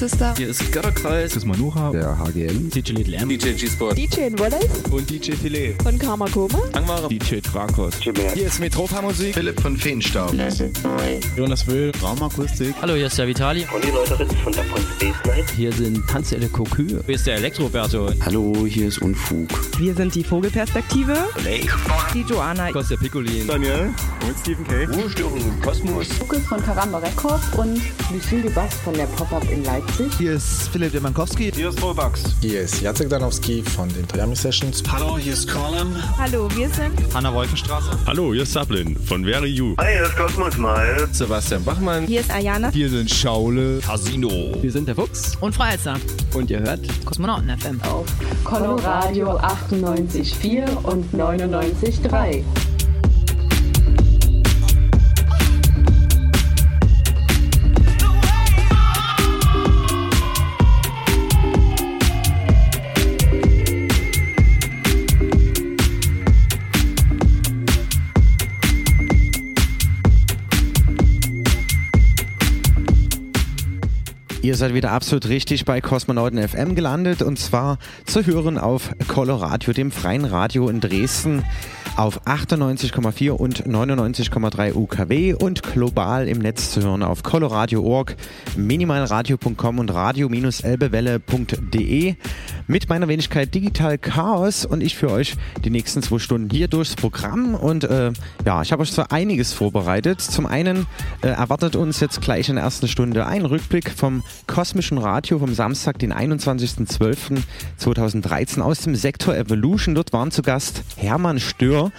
Hallo, hier ist Sister. Hier ist Götterkreis. Das ist Manuha. Der HGM. DJ Little M. DJ G-Sport. DJ Wallace. Und DJ Filet. Von Karma Koma. Angmare. DJ Trakos. Hier ist Metropa Musik. Philipp von Feenstaub. Jonas Will. Raumakustik. Hallo, hier ist der Vitali. Und die Leute von der von Space Night. Hier sind Tanzelle Kokü. Hier ist der Elektroberto. Hallo, hier ist Unfug. Wir sind die Vogelperspektive. Blake. Die Joanna. Kostja Piccolin. Daniel. Und Stephen K. Ruhestörung im Kosmos. Lukas von Karamba Records und Lucille Bass von der Pop-Up in Leipzig. Hier ist Philipp Demankowski. Hier ist Rollbugs. Hier ist Jacek Danowski von den Triami Sessions. Hallo, hier ist Colin. Hallo, wir sind Hanna Wolkenstraße. Hallo, hier ist Sablin von Very You. Hi, hier ist Cosmos Mal. Sebastian Bachmann. Hier ist Ayana. Hier sind Schaule. Casino. Wir sind der Fuchs. Und Freizer. Und ihr hört Kosmonauten FM. Auf Coloradio 98,4 und 99,3. Ihr seid wieder absolut richtig bei Kosmonauten FM gelandet und zwar zu hören auf Coloradio, dem freien Radio in Dresden auf 98,4 und 99,3 UKW und global im Netz zu hören auf coloradio.org, minimalradio.com und radio-elbewelle.de mit meiner Wenigkeit Digital Chaos und ich für euch die nächsten zwei Stunden hier durchs Programm und äh, ja, ich habe euch so einiges vorbereitet. Zum einen äh, erwartet uns jetzt gleich in der ersten Stunde ein Rückblick vom Kosmischen Radio vom Samstag, den 21.12.2013 aus dem Sektor Evolution. Dort waren zu Gast Hermann Stör.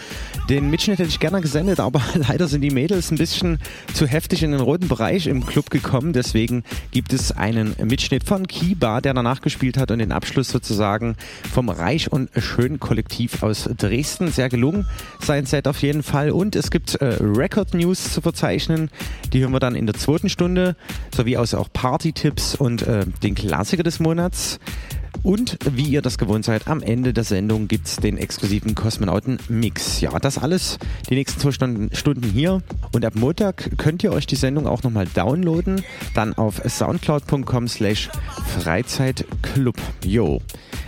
Den Mitschnitt hätte ich gerne gesendet, aber leider sind die Mädels ein bisschen zu heftig in den roten Bereich im Club gekommen. Deswegen gibt es einen Mitschnitt von Kiba, der danach gespielt hat und den Abschluss sozusagen vom Reich und Schön Kollektiv aus Dresden. Sehr gelungen, sein Set auf jeden Fall. Und es gibt äh, Record News zu verzeichnen. Die hören wir dann in der zweiten Stunde, sowie aus auch Party-Tipps und äh, den Klassiker des Monats. Und wie ihr das gewohnt seid, am Ende der Sendung gibt es den exklusiven Kosmonauten-Mix. Ja, das alles die nächsten zwei Stunden, hier. Und ab Montag könnt ihr euch die Sendung auch nochmal downloaden. Dann auf soundcloud.com slash Freizeitclub. Jo.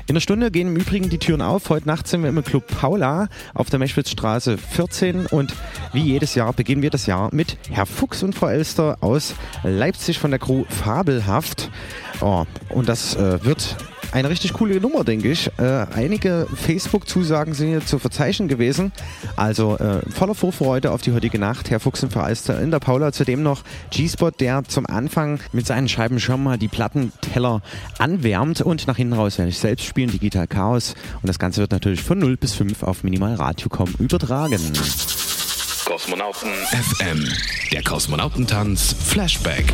In der Stunde gehen im Übrigen die Türen auf. Heute Nacht sind wir im Club Paula auf der Meschwitzstraße 14 und wie jedes Jahr beginnen wir das Jahr mit Herr Fuchs und Frau Elster aus Leipzig von der Crew Fabelhaft. Oh, und das äh, wird eine richtig coole Nummer, denke ich. Äh, einige Facebook-Zusagen sind hier zu verzeichnen gewesen. Also äh, voller Vorfreude auf die heutige Nacht. Herr Fuchs Frau Elster in der Paula. Zudem noch G-Spot, der zum Anfang mit seinen Scheiben schon mal die Plattenteller anwärmt. Und nach hinten raus werde ich selbst spielen, Digital Chaos. Und das Ganze wird natürlich von 0 bis 5 auf Minimal Radio.com übertragen. Kosmonauten FM. Der Kosmonautentanz Flashback.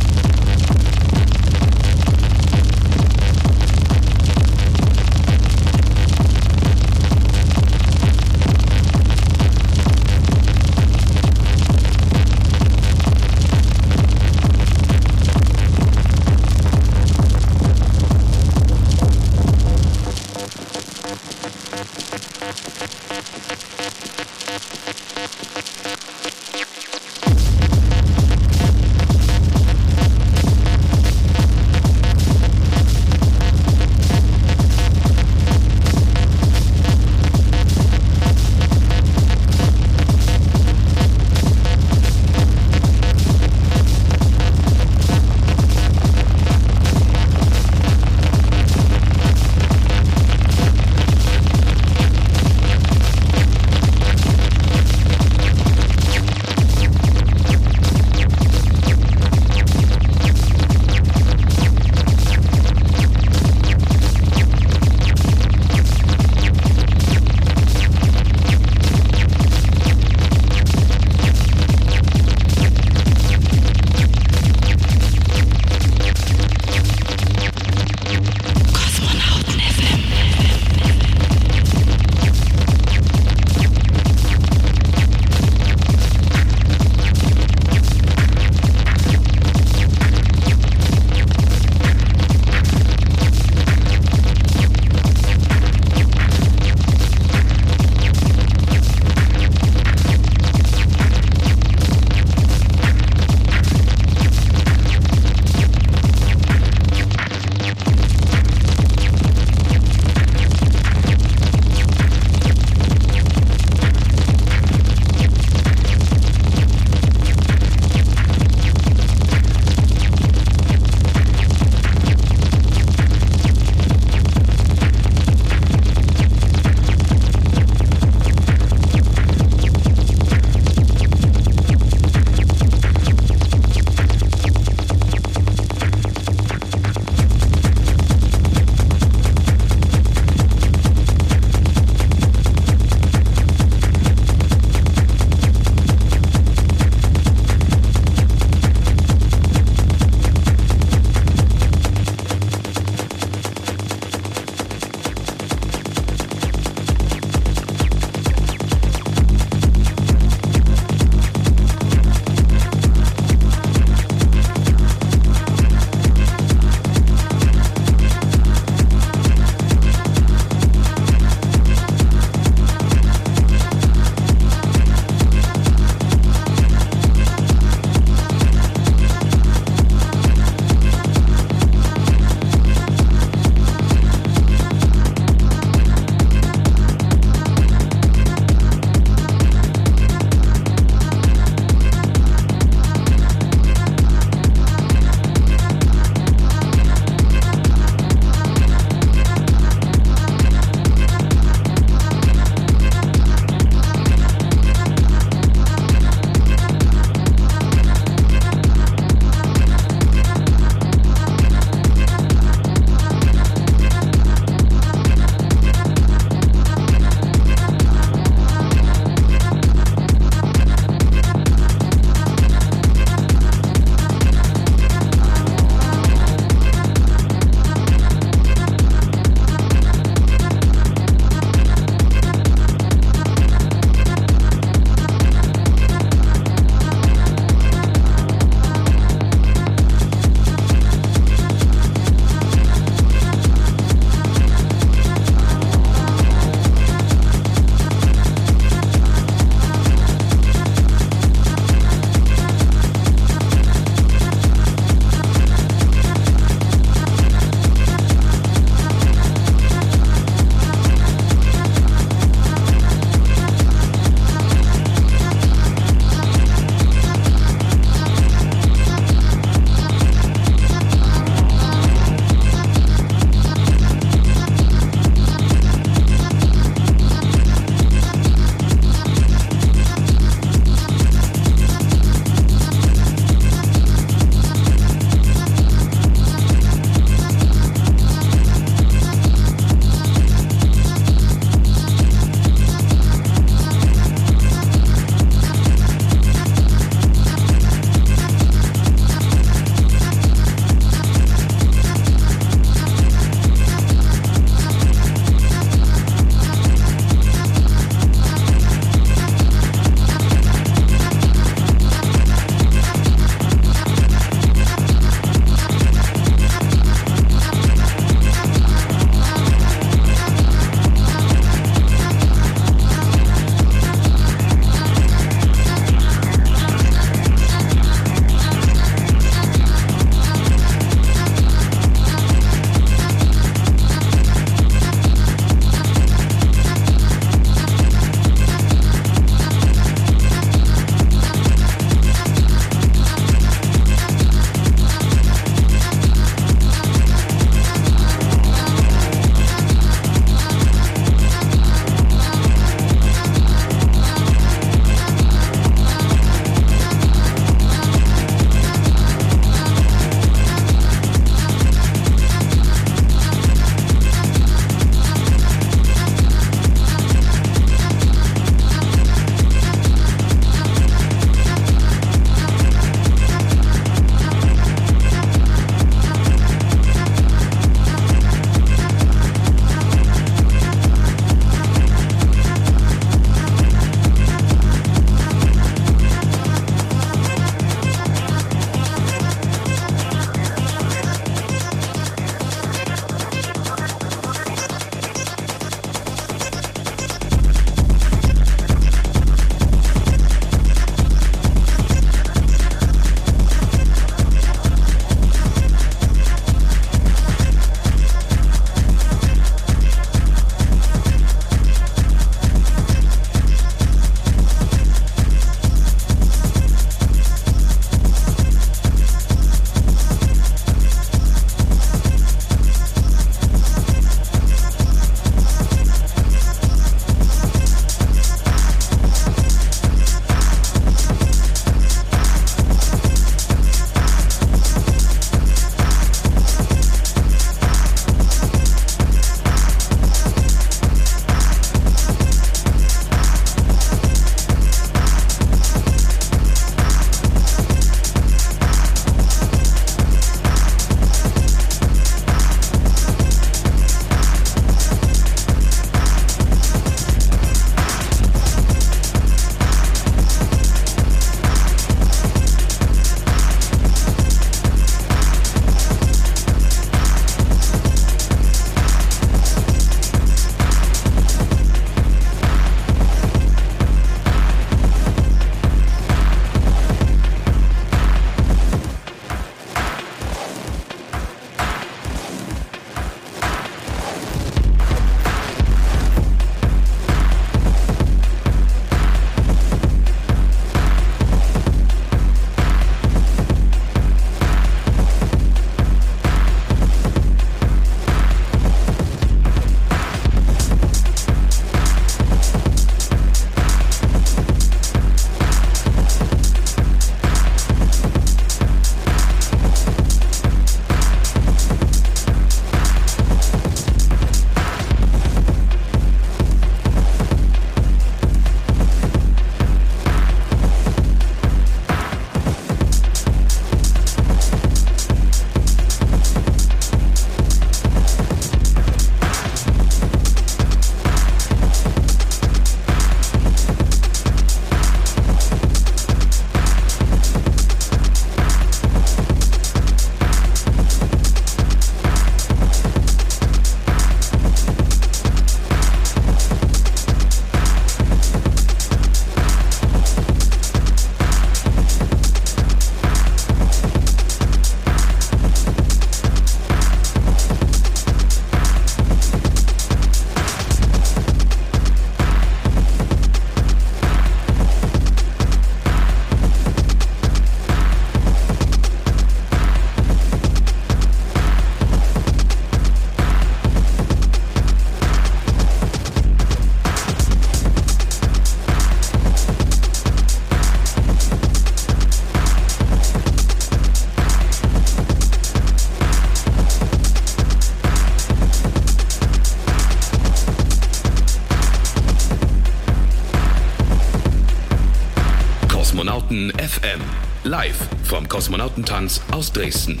Kosmonautentanz aus Dresden.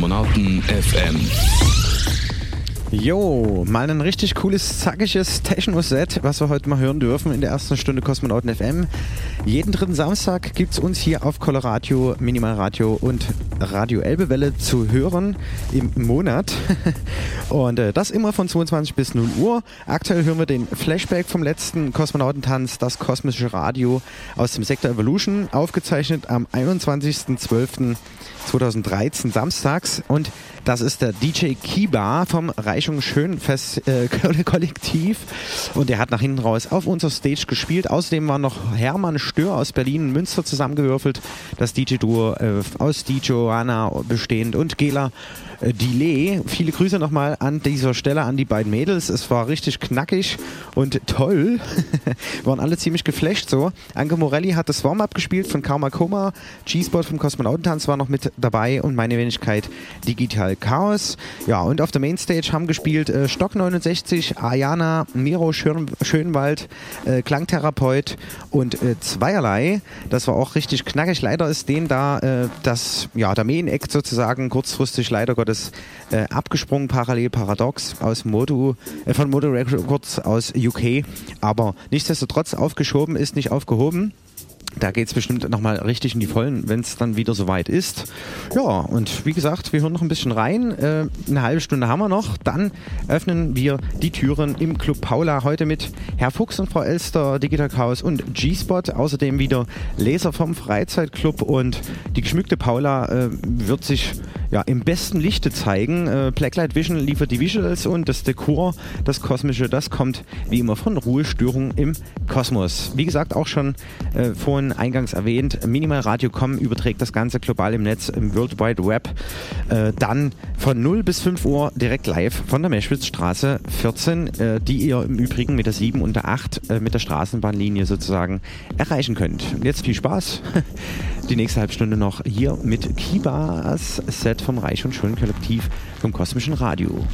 Kosmonauten FM. Jo, mal ein richtig cooles, zackiges Techno-Set, was wir heute mal hören dürfen in der ersten Stunde Kosmonauten FM. Jeden dritten Samstag gibt es uns hier auf Coloradio, Minimalradio und Radio Elbewelle zu hören im Monat. Und äh, das immer von 22 bis 0 Uhr. Aktuell hören wir den Flashback vom letzten Kosmonautentanz, das kosmische Radio aus dem Sektor Evolution, aufgezeichnet am 21.12.2013 samstags. Und das ist der DJ Kiba vom Reichung Schönfest äh, Kollektiv. Und der hat nach hinten raus auf unserer Stage gespielt. Außerdem war noch Hermann Stör aus Berlin und Münster zusammengewürfelt. Das DJ-Duo äh, aus die Joanna bestehend und Gela Delay. Viele Grüße nochmal an dieser Stelle an die beiden Mädels. Es war richtig knackig und toll. Waren alle ziemlich geflasht so. Anke Morelli hat das Warm-Up gespielt von Karma Koma. G-Spot vom Kosmonautentanz war noch mit dabei und meine Wenigkeit Digital Chaos. Ja, und auf der Mainstage haben gespielt äh, Stock 69, Ayana, Miro Schön Schönwald, äh, Klangtherapeut und äh, Zweierlei. Das war auch richtig knackig. Leider ist denen da äh, das, ja, der Main-Act sozusagen kurzfristig leider Gottes äh, abgesprungen, parallel paradox aus Modu, äh, von Modu Records aus UK. Aber nichtsdestotrotz aufgeschoben ist nicht aufgehoben. Da geht es bestimmt nochmal richtig in die Vollen, wenn es dann wieder soweit ist. Ja, und wie gesagt, wir hören noch ein bisschen rein. Äh, eine halbe Stunde haben wir noch. Dann öffnen wir die Türen im Club Paula heute mit Herr Fuchs und Frau Elster, Digital Chaos und G-Spot. Außerdem wieder Leser vom Freizeitclub und die geschmückte Paula äh, wird sich ja, im besten Lichte zeigen. Äh, Blacklight Vision liefert die Visuals und das Dekor, das Kosmische, das kommt wie immer von Ruhestörung im Kosmos. Wie gesagt, auch schon äh, vorhin eingangs erwähnt, Minimal Radio.com überträgt das Ganze global im Netz, im World Wide Web. Äh, dann von 0 bis 5 Uhr direkt live von der Meschwitzstraße 14, äh, die ihr im Übrigen mit der 7 und der 8 äh, mit der Straßenbahnlinie sozusagen erreichen könnt. Jetzt viel Spaß. Die nächste Halbstunde noch hier mit Kibas Set vom Reich und Schön Kollektiv vom Kosmischen Radio.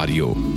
Auf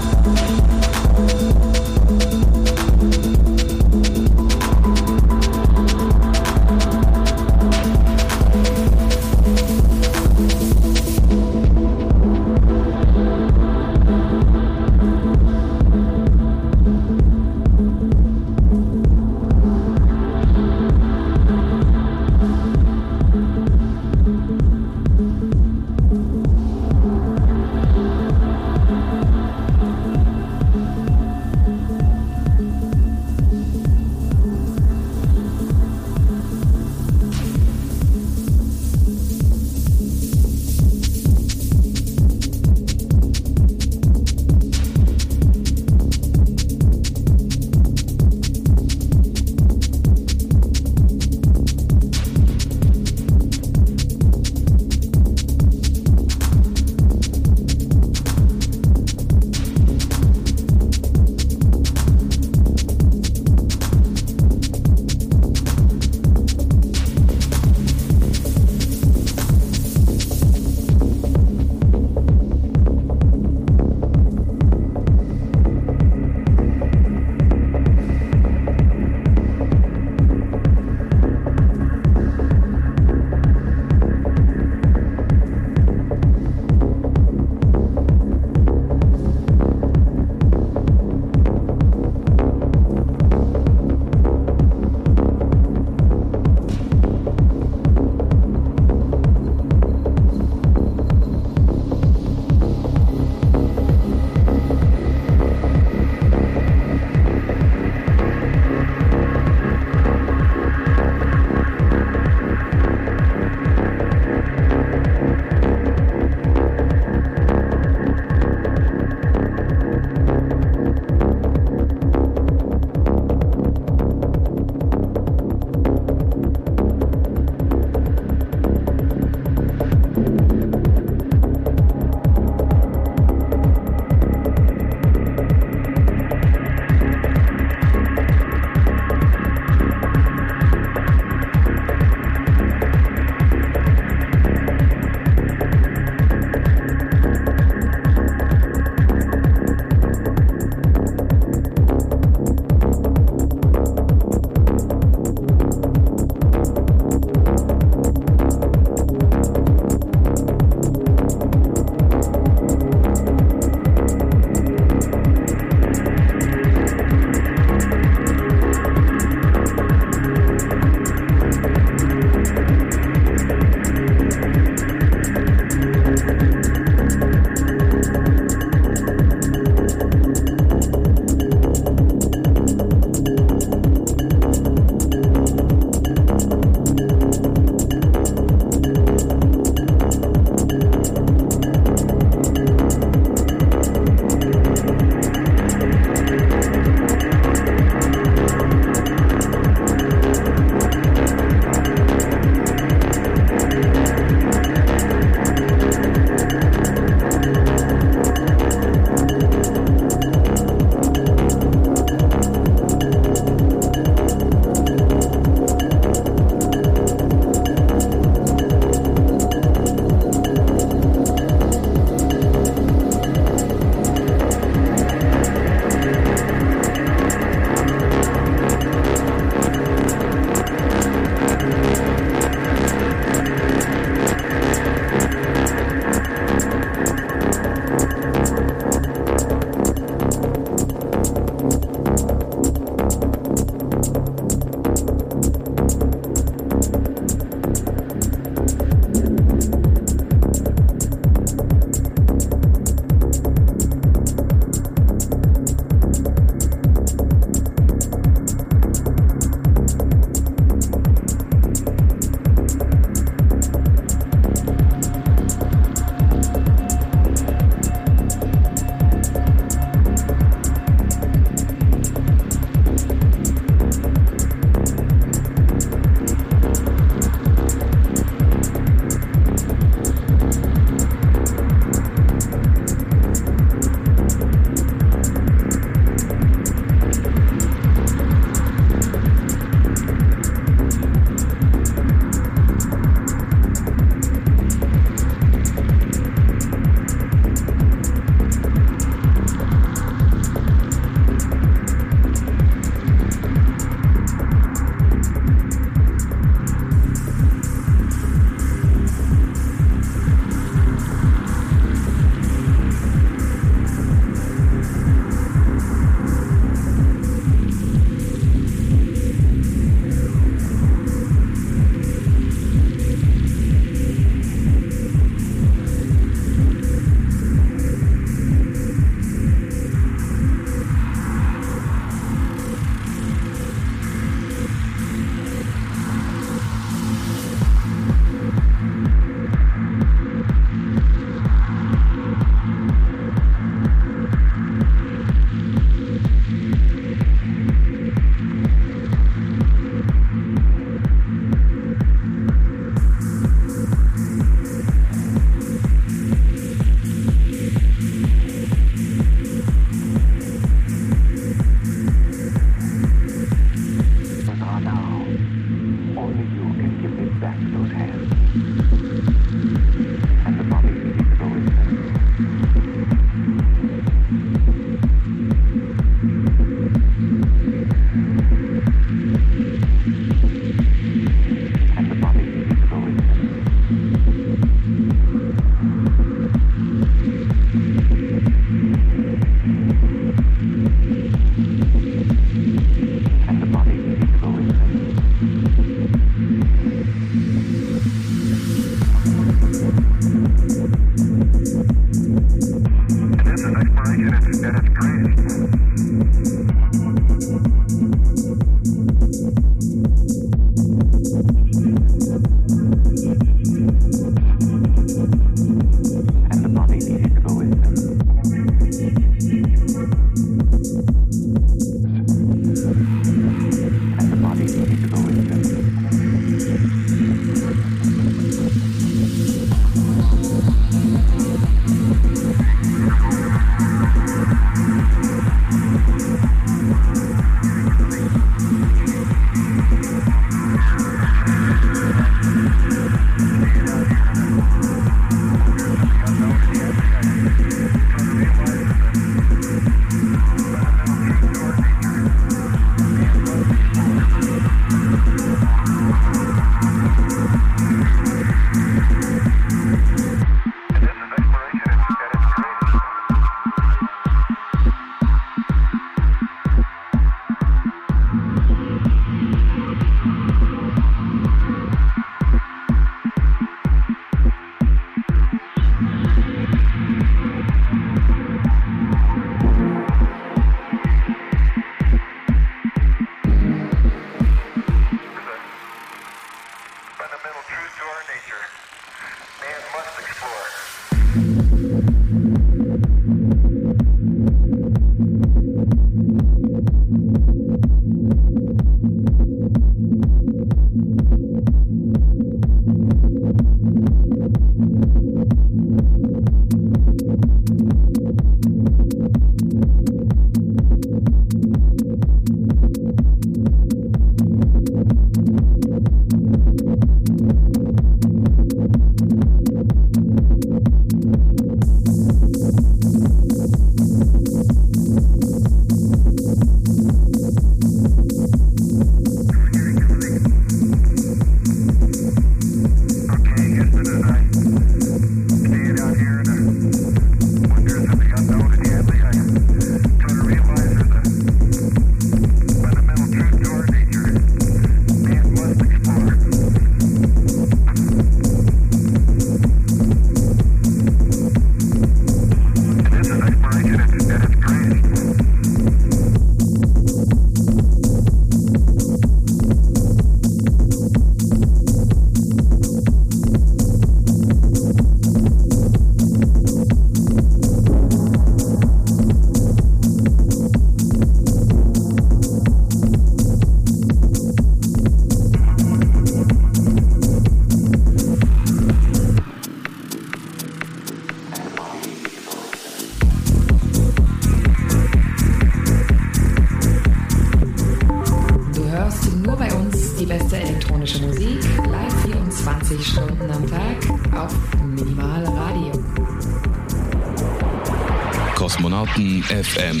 FM.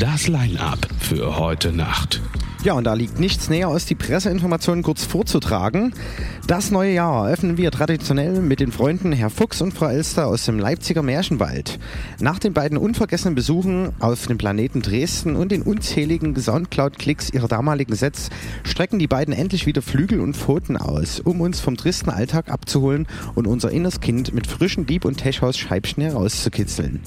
Das Line-Up für heute Nacht. Ja, und da liegt nichts näher, als die Presseinformationen kurz vorzutragen. Das neue Jahr eröffnen wir traditionell mit den Freunden Herr Fuchs und Frau Elster aus dem Leipziger Märchenwald. Nach den beiden unvergessenen Besuchen auf dem Planeten Dresden und den unzähligen Soundcloud-Klicks ihrer damaligen Sets strecken die beiden endlich wieder Flügel und Pfoten aus, um uns vom tristen Alltag abzuholen und unser inneres Kind mit frischen Dieb- und Techhaus-Scheibchen herauszukitzeln.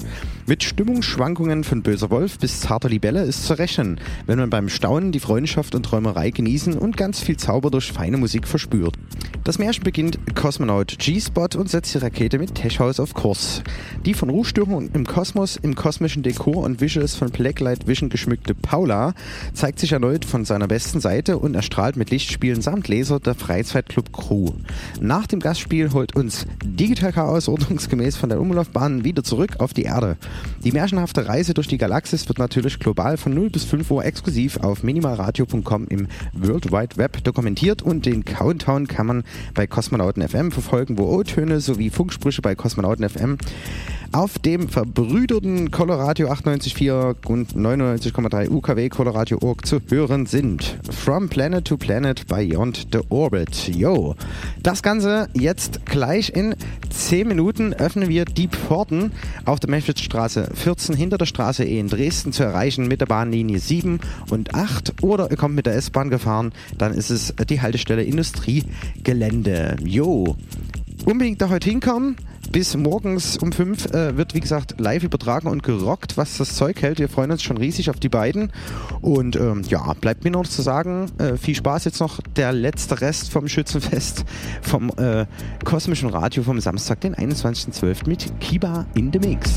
Mit Stimmungsschwankungen von Böser Wolf bis zarter Libelle ist zu rechnen, wenn man beim Staunen die Freundschaft und Träumerei genießen und ganz viel Zauber durch feine Musik verspürt. Das Märchen beginnt Kosmonaut G-Spot und setzt die Rakete mit Techhaus auf Kurs. Die von Ruhestörungen im Kosmos, im kosmischen Dekor und Visuals von Blacklight Vision geschmückte Paula zeigt sich erneut von seiner besten Seite und erstrahlt mit Lichtspielen samt Laser der Freizeitclub Crew. Nach dem Gastspiel holt uns Digital Chaos ordnungsgemäß von der Umlaufbahn wieder zurück auf die Erde. Die märchenhafte Reise durch die Galaxis wird natürlich global von 0 bis 5 Uhr exklusiv auf Minimalradio coloradio.com im World Wide Web dokumentiert und den Countdown kann man bei Kosmonauten FM verfolgen, wo O-Töne sowie Funksprüche bei Kosmonauten FM auf dem verbrüderten Coloradio 98.4 und 99,3 UKW Coloradio Org zu hören sind. From Planet to Planet Beyond the Orbit. Yo. Das Ganze jetzt gleich in 10 Minuten öffnen wir die Pforten auf der Menschwitzstraße 14 hinter der Straße E in Dresden zu erreichen mit der Bahnlinie 7 und 8 oder ihr kommt mit der S-Bahn gefahren, dann ist es die Haltestelle Industriegelände. Jo. Unbedingt da heute hinkommen. Bis morgens um 5 äh, wird, wie gesagt, live übertragen und gerockt, was das Zeug hält. Wir freuen uns schon riesig auf die beiden. Und ähm, ja, bleibt mir noch zu sagen, äh, viel Spaß jetzt noch der letzte Rest vom Schützenfest vom äh, Kosmischen Radio vom Samstag, den 21.12. mit Kiba in the Mix.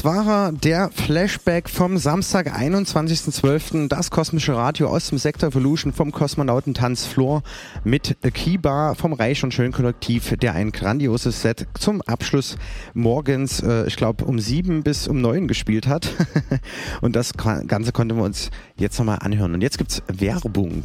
Das war der Flashback vom Samstag, 21.12. Das kosmische Radio aus dem Sektor Evolution vom Kosmonautentanz Floor mit Kiba vom Reich und Schön Kollektiv, der ein grandioses Set zum Abschluss morgens, äh, ich glaube, um sieben bis um neun gespielt hat. und das Ganze konnten wir uns jetzt nochmal anhören. Und jetzt gibt's Werbung.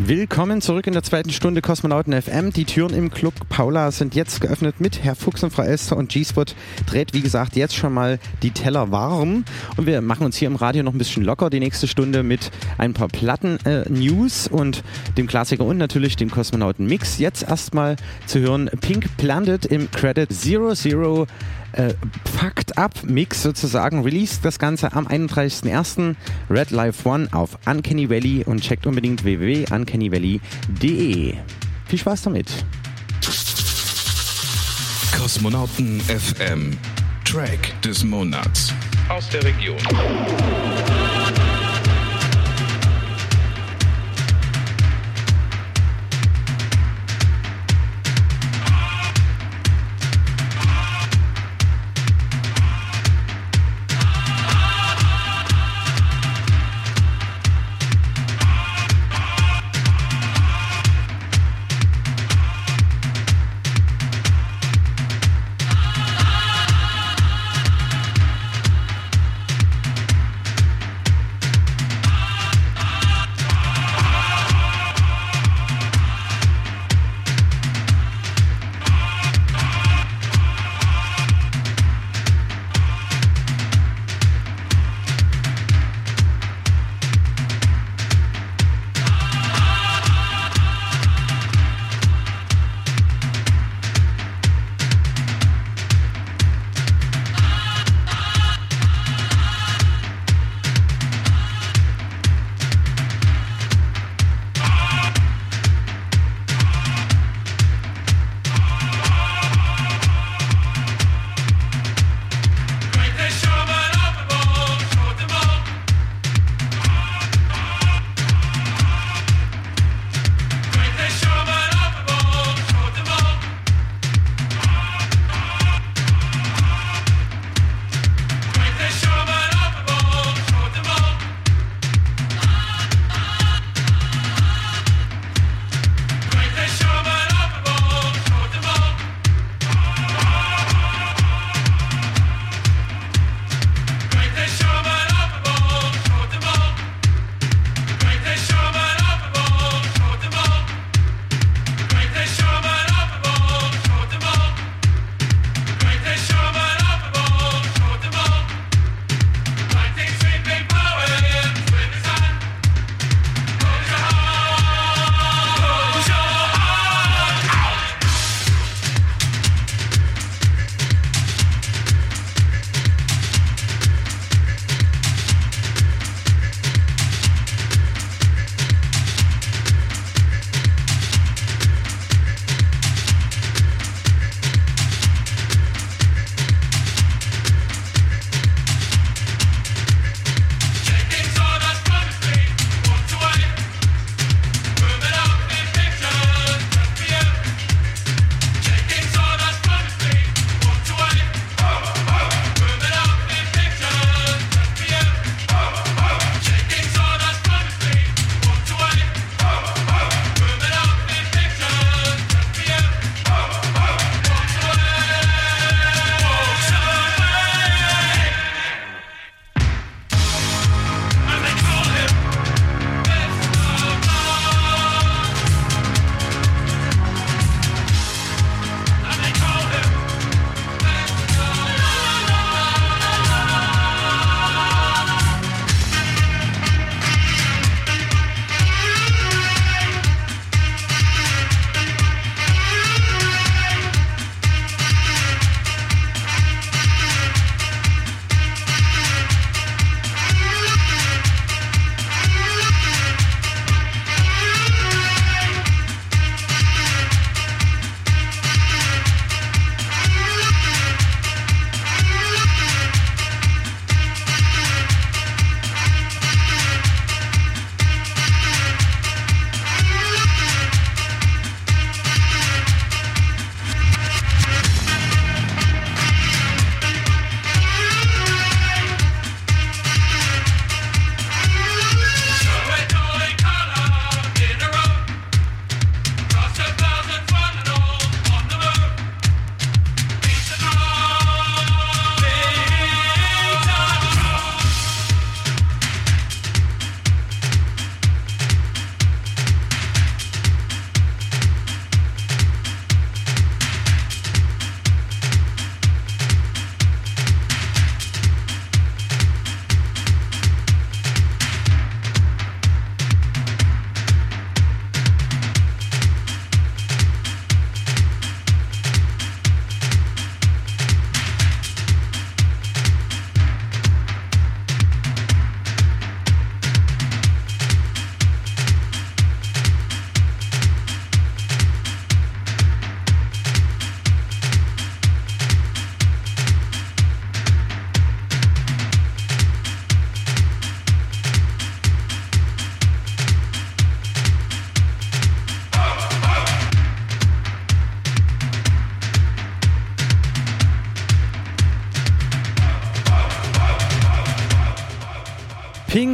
Willkommen zurück in der zweiten Stunde Kosmonauten FM. Die Türen im Club Paula sind jetzt geöffnet mit Herr Fuchs und Frau Esther und G-Spot dreht, wie gesagt, jetzt schon mal die Teller warm. Und wir machen uns hier im Radio noch ein bisschen locker die nächste Stunde mit ein paar Platten-News äh, und dem Klassiker und natürlich dem Kosmonauten-Mix. Jetzt erstmal zu hören Pink Planet im Credit Zero Zero äh, Fucked Up Mix sozusagen. Released das Ganze am 31.01. Red Life One auf Uncanny Valley und checkt unbedingt www.uncanyvalley.de. Viel Spaß damit. Kosmonauten FM. Track des Monats. Aus der Region.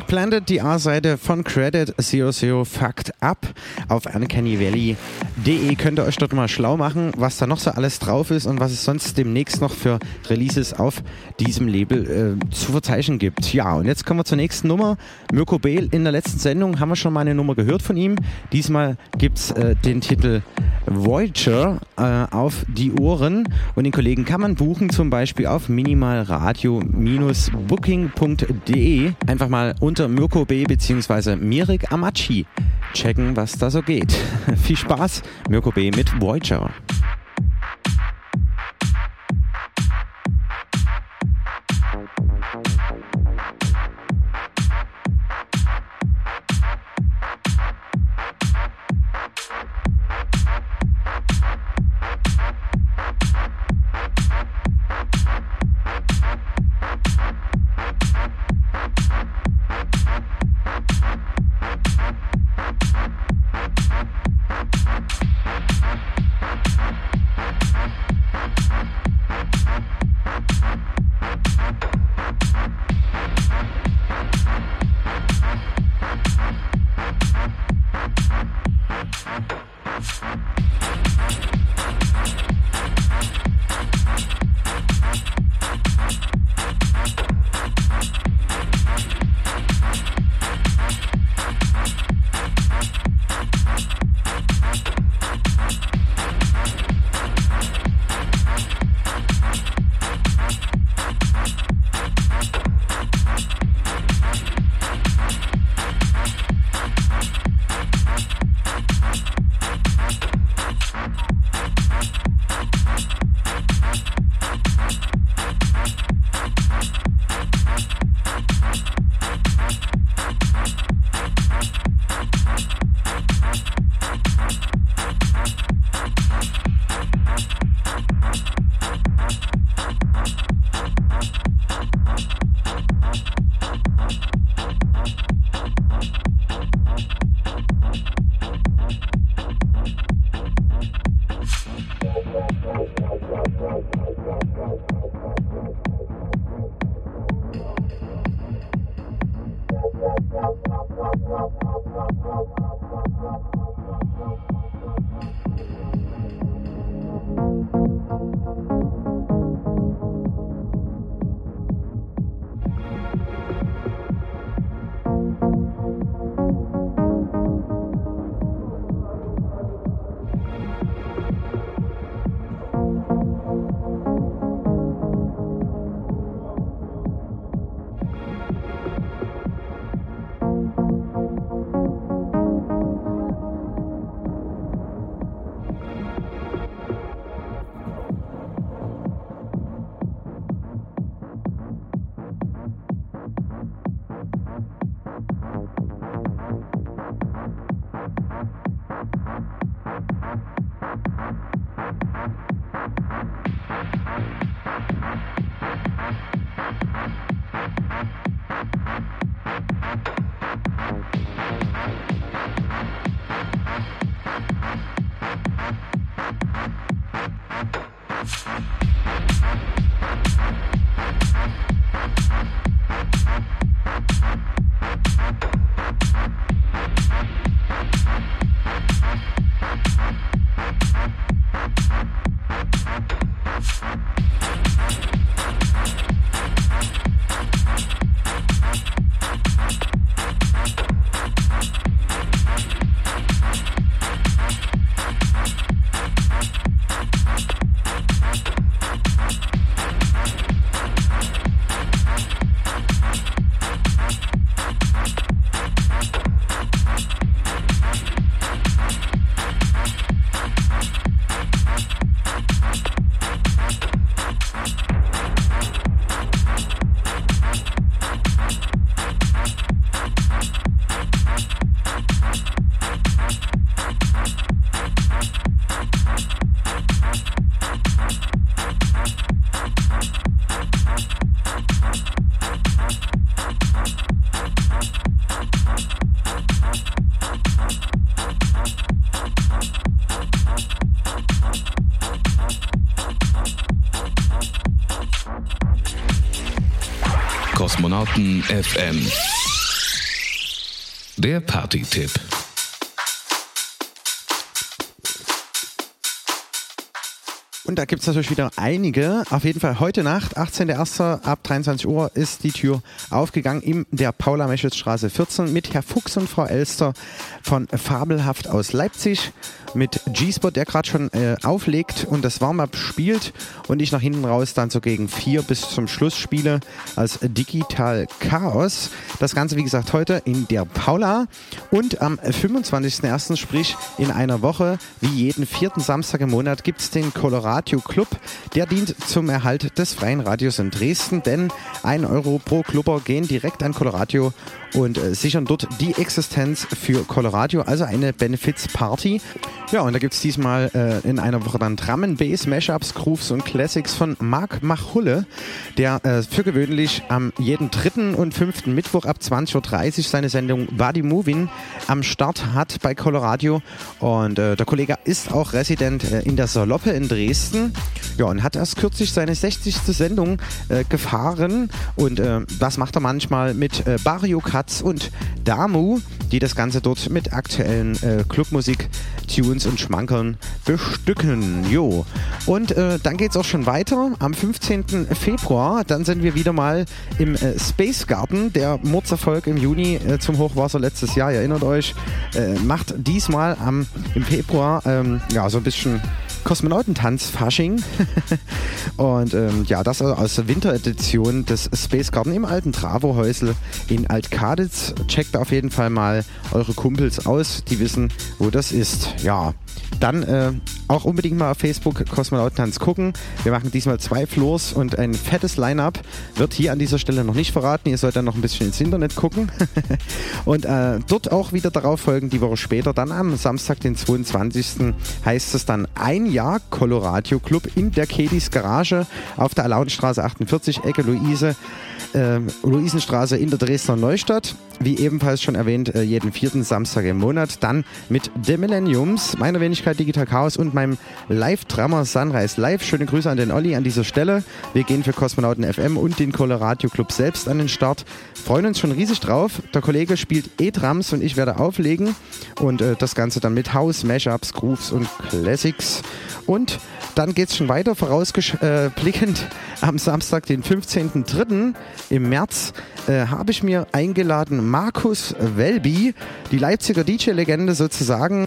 Planet, die A-Seite von Credit 00 Fucked Up. Auf uncanyvalley.de könnt ihr euch dort mal schlau machen, was da noch so alles drauf ist und was es sonst demnächst noch für Releases auf diesem Label äh, zu verzeichnen gibt. Ja, und jetzt kommen wir zur nächsten Nummer. Mirko Behl, in der letzten Sendung haben wir schon mal eine Nummer gehört von ihm. Diesmal gibt es äh, den Titel Voyager äh, auf die Ohren und den Kollegen kann man buchen, zum Beispiel auf minimalradio-booking.de. Einfach mal unter Mirko B. bzw. Mirik Amachi checken, was da so geht. Viel Spaß, Mirko B. mit Voyager. FM Der Party-Tipp. Und da gibt es natürlich wieder einige. Auf jeden Fall heute Nacht, 18.01. ab 23 Uhr, ist die Tür aufgegangen in der Paula-Meschitz-Straße 14 mit Herr Fuchs und Frau Elster von Fabelhaft aus Leipzig. Mit G-Spot, der gerade schon äh, auflegt und das Warm-Up spielt. Und ich nach hinten raus dann so gegen vier bis zum Schluss spiele als Digital Chaos. Das Ganze, wie gesagt, heute in der Paula. Und am 25.01., sprich in einer Woche, wie jeden vierten Samstag im Monat, gibt es den Colorado Club. Der dient zum Erhalt des freien Radios in Dresden, denn ein Euro pro Clubber gehen direkt an Colorado und äh, sichern dort die Existenz für Colorado, also eine Benefits-Party. Ja, und da gibt es diesmal äh, in einer Woche dann Drum Bass, Mashups, Grooves und Classics von Marc Machulle, der äh, für gewöhnlich am jeden dritten und fünften Mittwoch ab 20.30 Uhr seine Sendung Body Moving am Start hat bei Colorado. Und äh, der Kollege ist auch Resident äh, in der Saloppe in Dresden. Ja, und hat erst kürzlich seine 60. Sendung äh, gefahren. Und das macht er manchmal mit Barrio Katz und Damu, die das Ganze dort mit aktuellen äh, Clubmusik-Tunes und Schmankern bestücken. Jo. Und äh, dann geht es auch schon weiter. Am 15. Februar, dann sind wir wieder mal im äh, Space Garden. Der Mordserfolg im Juni äh, zum Hochwasser letztes Jahr, erinnert euch, äh, macht diesmal am, im Februar ähm, ja, so ein bisschen Kosmonautentanz-Fasching. und ähm, ja, das also aus der Winteredition des Space Garden im alten Travo-Häusl in Altkaditz. Checkt auf jeden Fall mal eure Kumpels aus, die wissen, wo das ist. Ja, dann äh, auch unbedingt mal auf Facebook Kosmonautentanz gucken. Wir machen diesmal zwei Floors und ein fettes Line-Up. Wird hier an dieser Stelle noch nicht verraten. Ihr sollt dann noch ein bisschen ins Internet gucken. und äh, dort auch wieder darauf folgen, die Woche später, dann am Samstag, den 22. heißt es dann ein Jahr Colorado Club in der Kedis Garage auf der Alaunstraße 48, Ecke Luise. Äh, Luisenstraße in der Dresdner Neustadt. Wie ebenfalls schon erwähnt, äh, jeden vierten Samstag im Monat. Dann mit The Millenniums, meiner Wenigkeit Digital Chaos und meinem Live-Drummer Sunrise Live. Schöne Grüße an den Olli an dieser Stelle. Wir gehen für Kosmonauten FM und den Colorado Club selbst an den Start. Freuen uns schon riesig drauf. Der Kollege spielt E-Drums und ich werde auflegen. Und äh, das Ganze dann mit House, Mashups, Grooves und Classics. Und dann geht es schon weiter, vorausblickend äh, am Samstag, den 15.03. im März, äh, habe ich mir eingeladen Markus Welby, die Leipziger DJ-Legende sozusagen.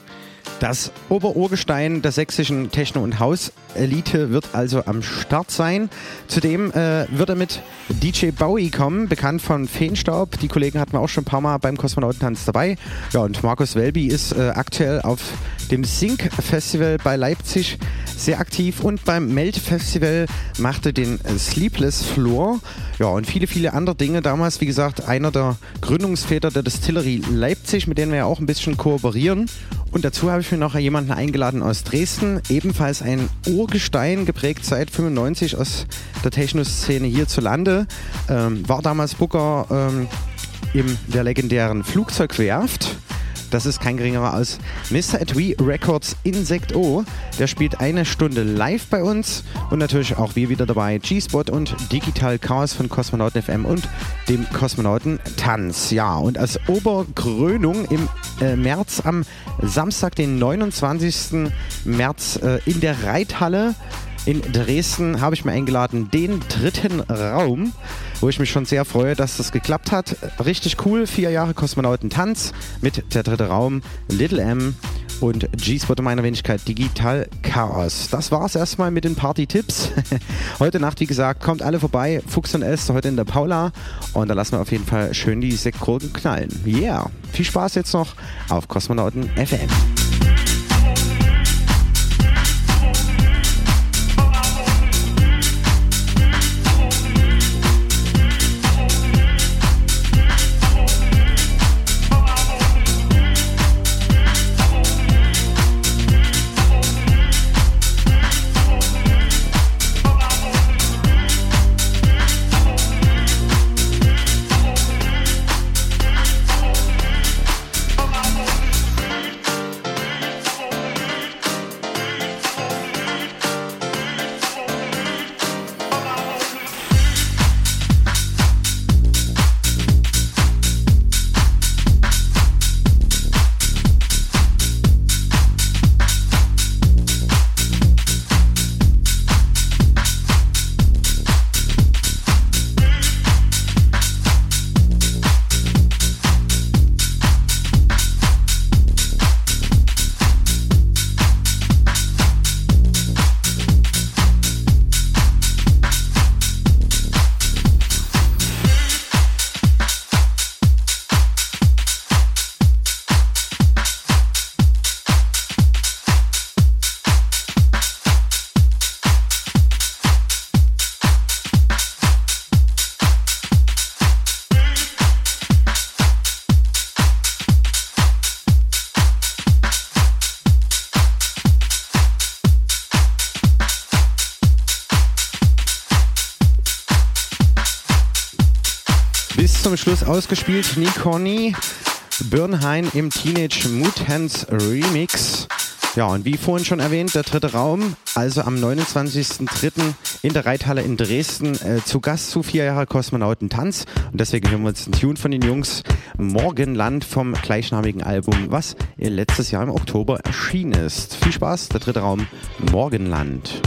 Das Oberurgestein der sächsischen Techno- und House-Elite wird also am Start sein. Zudem äh, wird er mit DJ Bowie kommen, bekannt von Feenstaub. Die Kollegen hatten wir auch schon ein paar Mal beim Kosmonautentanz dabei. Ja, und Markus Welby ist äh, aktuell auf dem Sync Festival bei Leipzig sehr aktiv und beim Melt Festival machte den Sleepless Floor. Ja, und viele, viele andere Dinge. Damals, wie gesagt, einer der Gründungsväter der Distillery Leipzig, mit denen wir ja auch ein bisschen kooperieren. Und dazu habe ich mir noch jemanden eingeladen aus Dresden, ebenfalls ein Urgestein, geprägt seit 95 aus der Techno-Szene hierzulande. Ähm, war damals Booker ähm, in der legendären Flugzeugwerft. Das ist kein geringerer als Mr. Etui Records Insect O. Der spielt eine Stunde live bei uns und natürlich auch wir wieder dabei. G-Spot und Digital Chaos von Kosmonauten FM und dem Kosmonauten Tanz. Ja, und als Oberkrönung im äh, März am Samstag, den 29. März äh, in der Reithalle in Dresden habe ich mir eingeladen, den dritten Raum, wo ich mich schon sehr freue, dass das geklappt hat. Richtig cool, vier Jahre Kosmonautentanz mit der dritte Raum, Little M und G-Spot meiner Wenigkeit Digital Chaos. Das war's erstmal mit den Party-Tipps. heute Nacht, wie gesagt, kommt alle vorbei. Fuchs und Elster heute in der Paula. Und da lassen wir auf jeden Fall schön die Sektkurven knallen. Yeah! Viel Spaß jetzt noch auf Kosmonauten FM. Ausgespielt. Nikoni, Birnhain im Teenage Mutants Remix. Ja, und wie vorhin schon erwähnt, der dritte Raum, also am 29.03. in der Reithalle in Dresden, äh, zu Gast zu vier Jahre Kosmonautentanz. Und deswegen hören wir uns einen Tune von den Jungs Morgenland vom gleichnamigen Album, was letztes Jahr im Oktober erschienen ist. Viel Spaß, der dritte Raum Morgenland.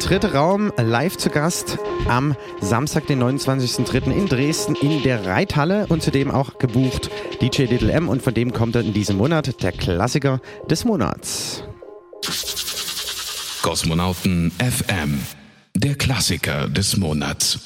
Dritte Raum live zu Gast am Samstag, den 29.03. in Dresden in der Reithalle und zudem auch gebucht DJ Little M und von dem kommt dann in diesem Monat der Klassiker des Monats. Kosmonauten FM, der Klassiker des Monats.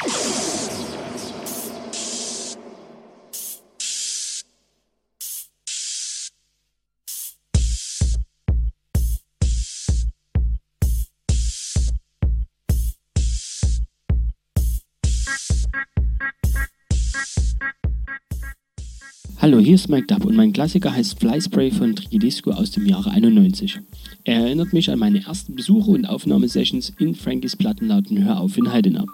Hier ist Mike Dub und mein Klassiker heißt Fly Spray von Trigidisco aus dem Jahre 91. Er erinnert mich an meine ersten Besuche und Aufnahmesessions in Frankies Plattenladen Hör auf in Heidenau.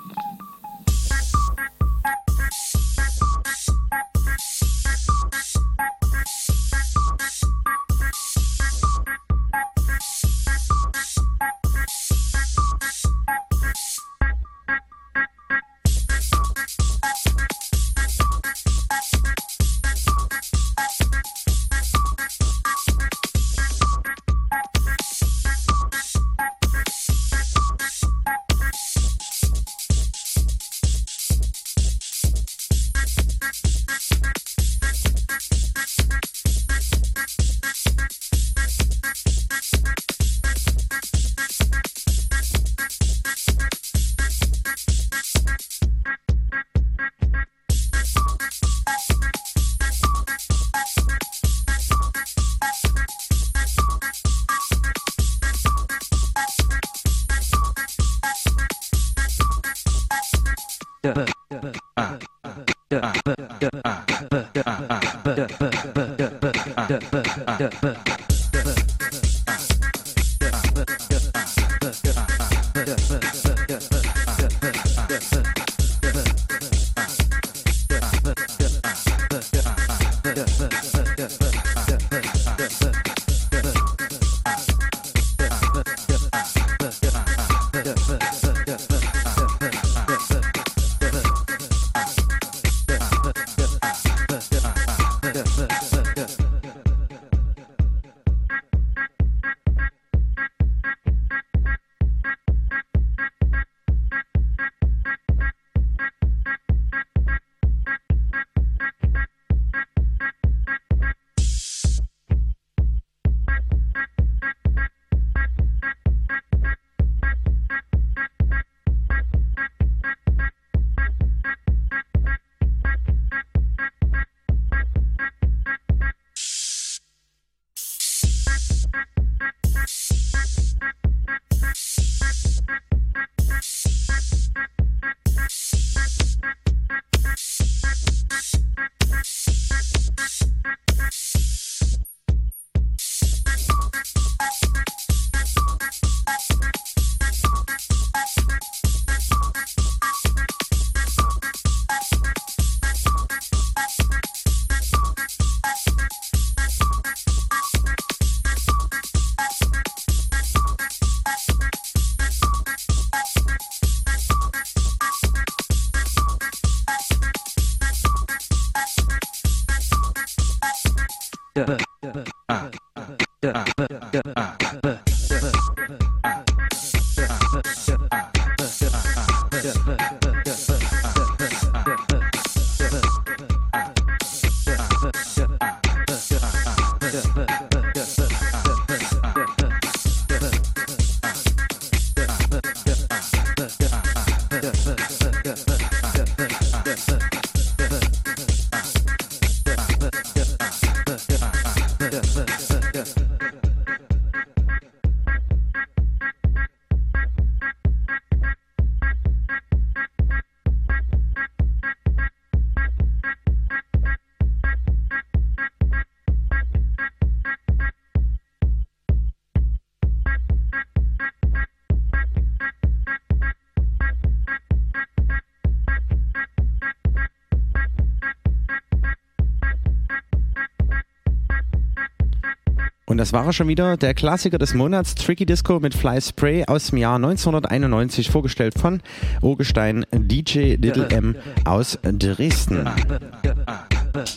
Das war er schon wieder, der Klassiker des Monats, Tricky Disco mit Fly Spray aus dem Jahr 1991, vorgestellt von Urgestein DJ Little M aus Dresden.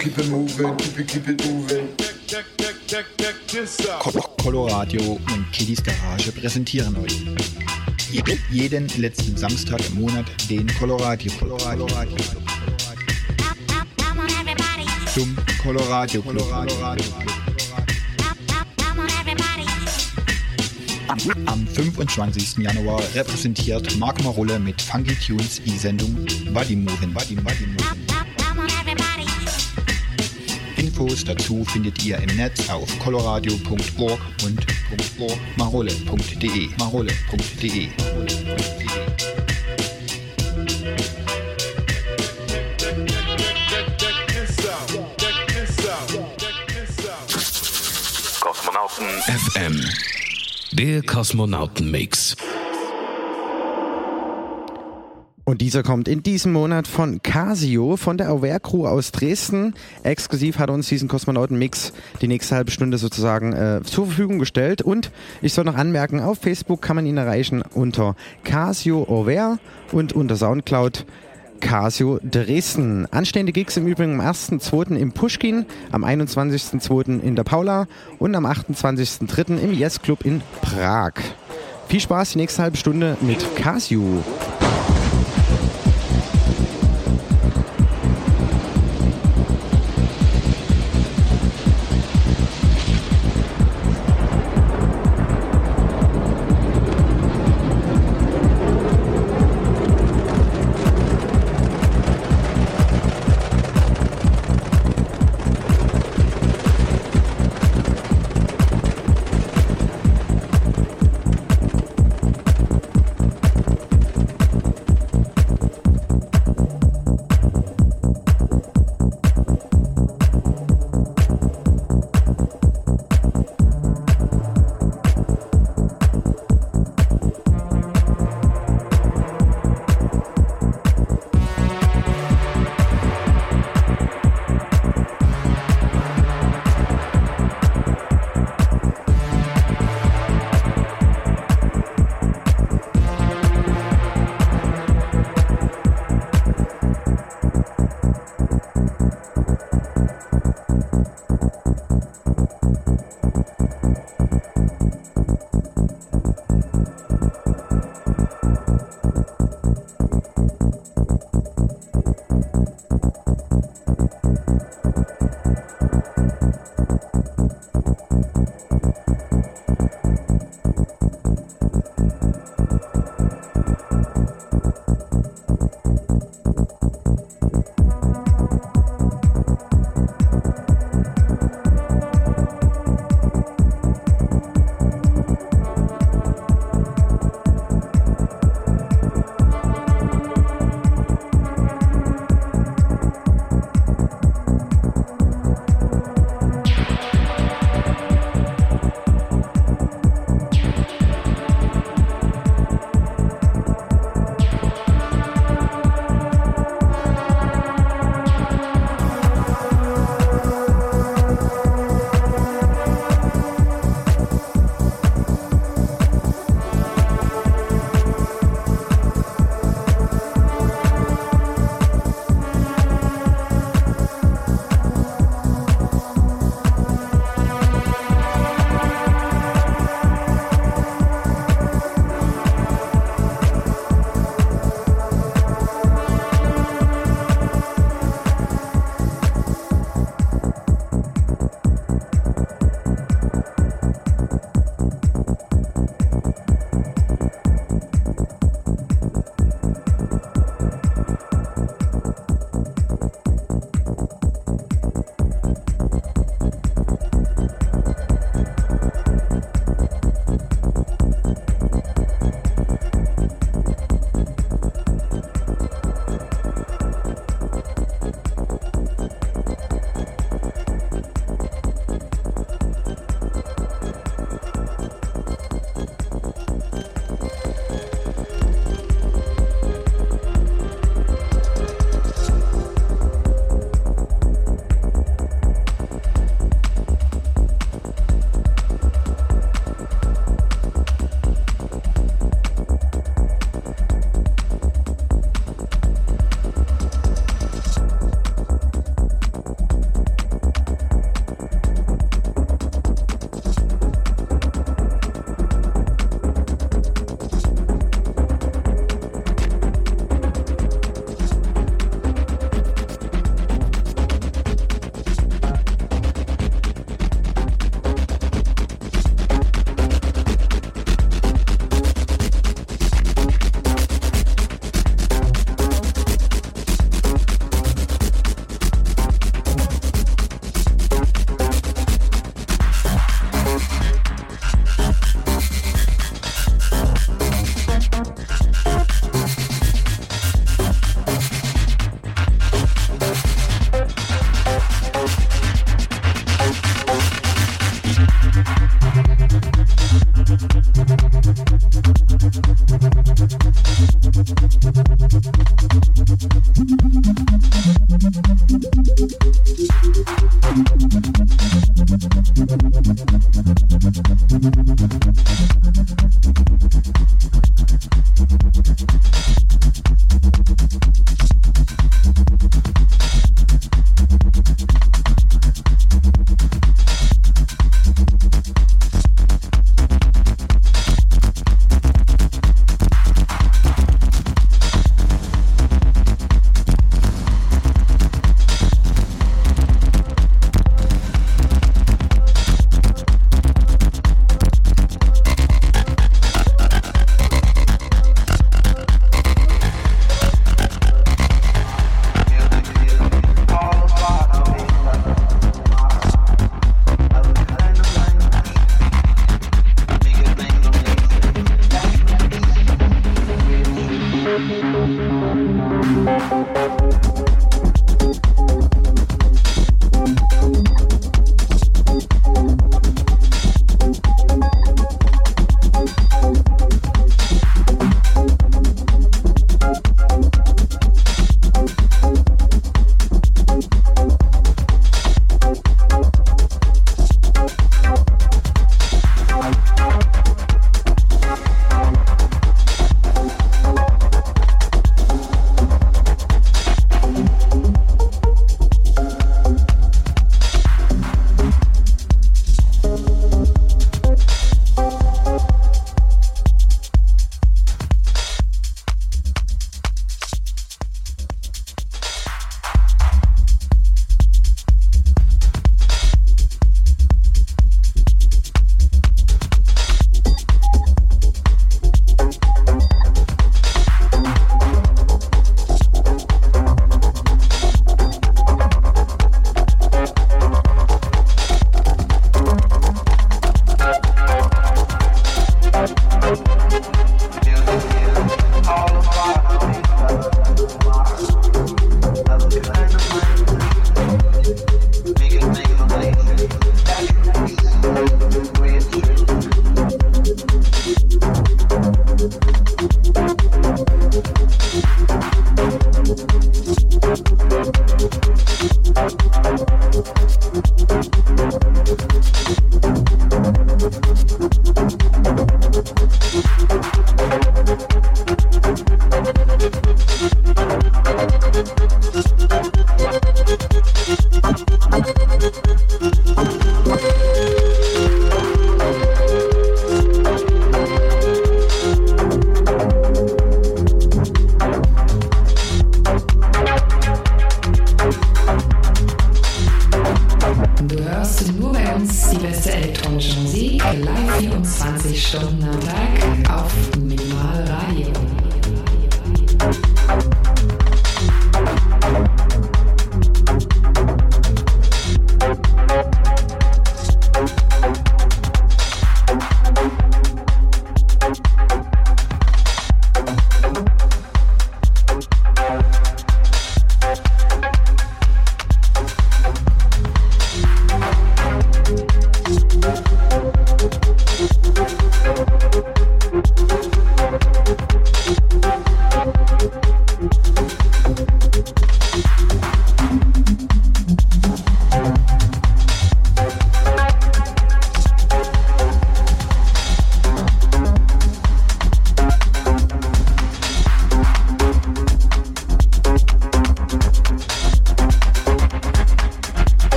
Keep it moving, keep it, keep it moving. Coloradio und Kiddies Garage präsentieren euch jeden letzten Samstag im Monat den Colorado. Colorado. Zum Colorado. Colorado. Am 25. Januar repräsentiert Marc Marulle mit Funky Tunes die Sendung Body Movin' Body Body Movin'. Infos dazu findet ihr im Netz auf coloradio.org und marole.de. marole.de. Kosmonauten Der Kosmonauten-Mix. Und dieser kommt in diesem Monat von Casio, von der Aware Crew aus Dresden. Exklusiv hat uns diesen Kosmonauten-Mix die nächste halbe Stunde sozusagen äh, zur Verfügung gestellt. Und ich soll noch anmerken, auf Facebook kann man ihn erreichen unter Casio Aware und unter Soundcloud Casio Dresden. Anstehende Gigs im Übrigen am 1.2. im Pushkin, am 21.2. in der Paula und am 28.3. im Yes Club in Prag. Viel Spaß die nächste halbe Stunde mit Casio.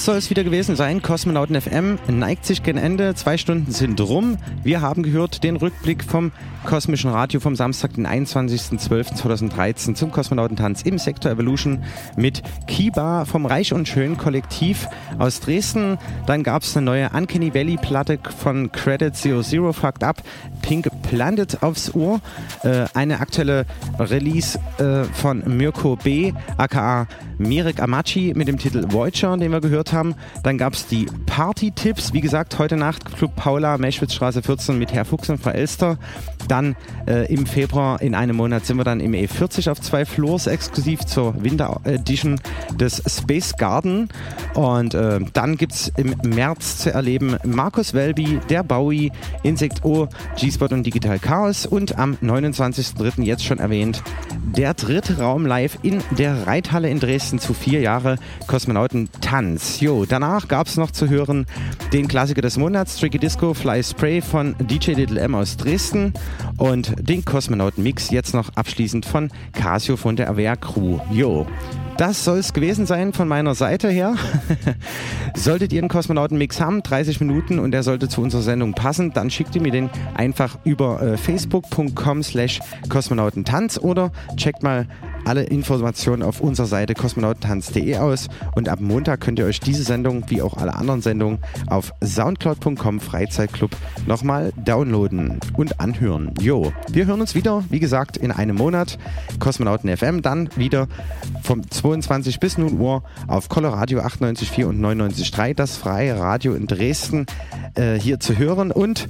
Das soll es wieder gewesen sein. Kosmonauten FM neigt sich gen Ende. Zwei Stunden sind rum. Wir haben gehört den Rückblick vom Kosmischen Radio vom Samstag, den 21.12.2013 zum Kosmonautentanz im Sektor Evolution mit Kiba vom Reich und Schön Kollektiv aus Dresden. Dann gab es eine neue Uncanny Valley Platte von Credit Zero Zero Fucked Up. Pink Planet aufs Ohr. Äh, eine aktuelle Release äh, von Mirko B, aka Mirek Amachi mit dem Titel Voyager, den wir gehört haben. Dann gab es die Party-Tipps, wie gesagt, heute Nacht Club Paula, Meschwitzstraße 14 mit Herr Fuchs und Frau Elster. Dann äh, im Februar in einem Monat sind wir dann im E40 auf zwei Floors exklusiv zur Winter Edition des Space Garden. Und äh, dann gibt es im März zu erleben Markus Welby, der Bowie, Insect O, G-Spot und Digital Chaos. Und am 29.03. jetzt schon erwähnt, der dritte Raum live in der Reithalle in Dresden zu vier Jahre Kosmonauten Tanz. Jo, danach gab es noch zu hören den Klassiker des Monats, Tricky Disco Fly Spray von DJ Little M aus Dresden und den Kosmonauten Mix jetzt noch abschließend von Casio von der Avea Crew. Jo. Das soll es gewesen sein von meiner Seite her. Solltet ihr einen Kosmonautenmix haben, 30 Minuten und der sollte zu unserer Sendung passen, dann schickt ihr mir den einfach über äh, facebook.com slash kosmonautentanz oder checkt mal alle Informationen auf unserer Seite kosmonautentanz.de aus und ab Montag könnt ihr euch diese Sendung wie auch alle anderen Sendungen auf soundcloud.com Freizeitclub nochmal downloaden und anhören. Jo, wir hören uns wieder, wie gesagt, in einem Monat. Kosmonauten FM dann wieder vom 22 bis 0 Uhr auf Coloradio 98.4 und 99.3, das freie Radio in Dresden, äh, hier zu hören und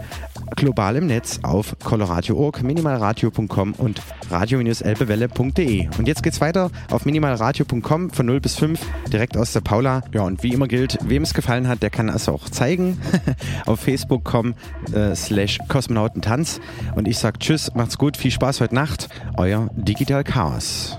global im Netz auf coloradio.org, minimalradio.com und radio-elbewelle.de. Und jetzt geht's weiter auf minimalradio.com von 0 bis 5, direkt aus der Paula. Ja, und wie immer gilt, wem es gefallen hat, der kann es auch zeigen auf facebook.com äh, slash kosmonautentanz. Und ich sag Tschüss, macht's gut, viel Spaß heute Nacht. Euer Digital Chaos.